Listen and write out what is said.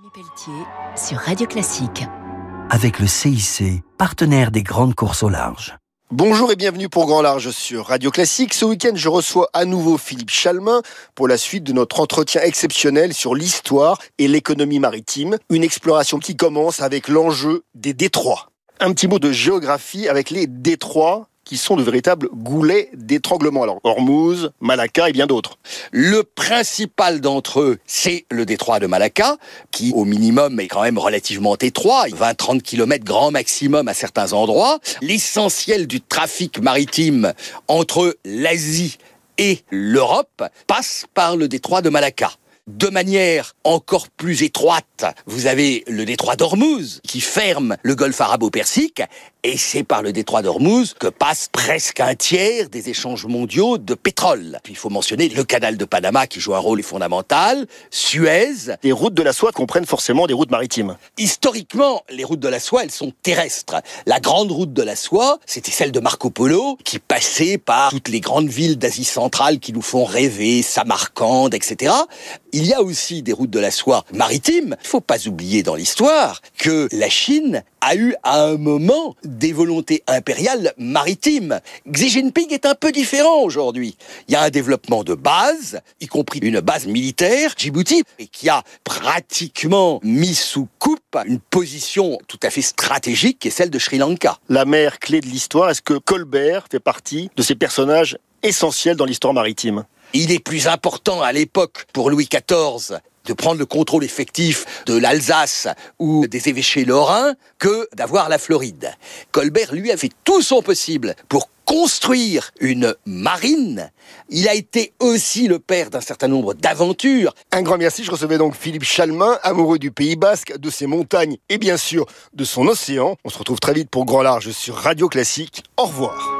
Rémi Pelletier sur Radio Classique. avec le CIC, partenaire des grandes courses au large. Bonjour et bienvenue pour Grand Large sur Radio Classique. Ce week-end, je reçois à nouveau Philippe Chalmin pour la suite de notre entretien exceptionnel sur l'histoire et l'économie maritime. Une exploration qui commence avec l'enjeu des détroits. Un petit mot de géographie avec les détroits qui sont de véritables goulets d'étranglement. Alors, Hormuz, Malacca et bien d'autres. Le principal d'entre eux, c'est le détroit de Malacca, qui au minimum est quand même relativement étroit, 20-30 km grand maximum à certains endroits. L'essentiel du trafic maritime entre l'Asie et l'Europe passe par le détroit de Malacca. De manière encore plus étroite, vous avez le détroit d'Ormuz qui ferme le golfe arabo-persique et c'est par le détroit d'Ormuz que passe presque un tiers des échanges mondiaux de pétrole. Puis il faut mentionner le canal de Panama qui joue un rôle fondamental, Suez. Les routes de la soie comprennent forcément des routes maritimes. Historiquement, les routes de la soie, elles sont terrestres. La grande route de la soie, c'était celle de Marco Polo qui passait par toutes les grandes villes d'Asie centrale qui nous font rêver, Samarcande, etc. Il y a aussi des routes de la soie maritimes. Il faut pas oublier dans l'histoire que la Chine a eu à un moment des volontés impériales maritimes. Xi Jinping est un peu différent aujourd'hui. Il y a un développement de base, y compris une base militaire, Djibouti, qui a pratiquement mis sous coupe une position tout à fait stratégique qui est celle de Sri Lanka. La mer clé de l'histoire, est-ce que Colbert fait partie de ces personnages essentiels dans l'histoire maritime? Il est plus important à l'époque pour Louis XIV de prendre le contrôle effectif de l'Alsace ou des évêchés lorrains que d'avoir la Floride. Colbert, lui, a fait tout son possible pour construire une marine. Il a été aussi le père d'un certain nombre d'aventures. Un grand merci, je recevais donc Philippe Chalmin, amoureux du Pays Basque, de ses montagnes et bien sûr de son océan. On se retrouve très vite pour Grand Large sur Radio Classique. Au revoir.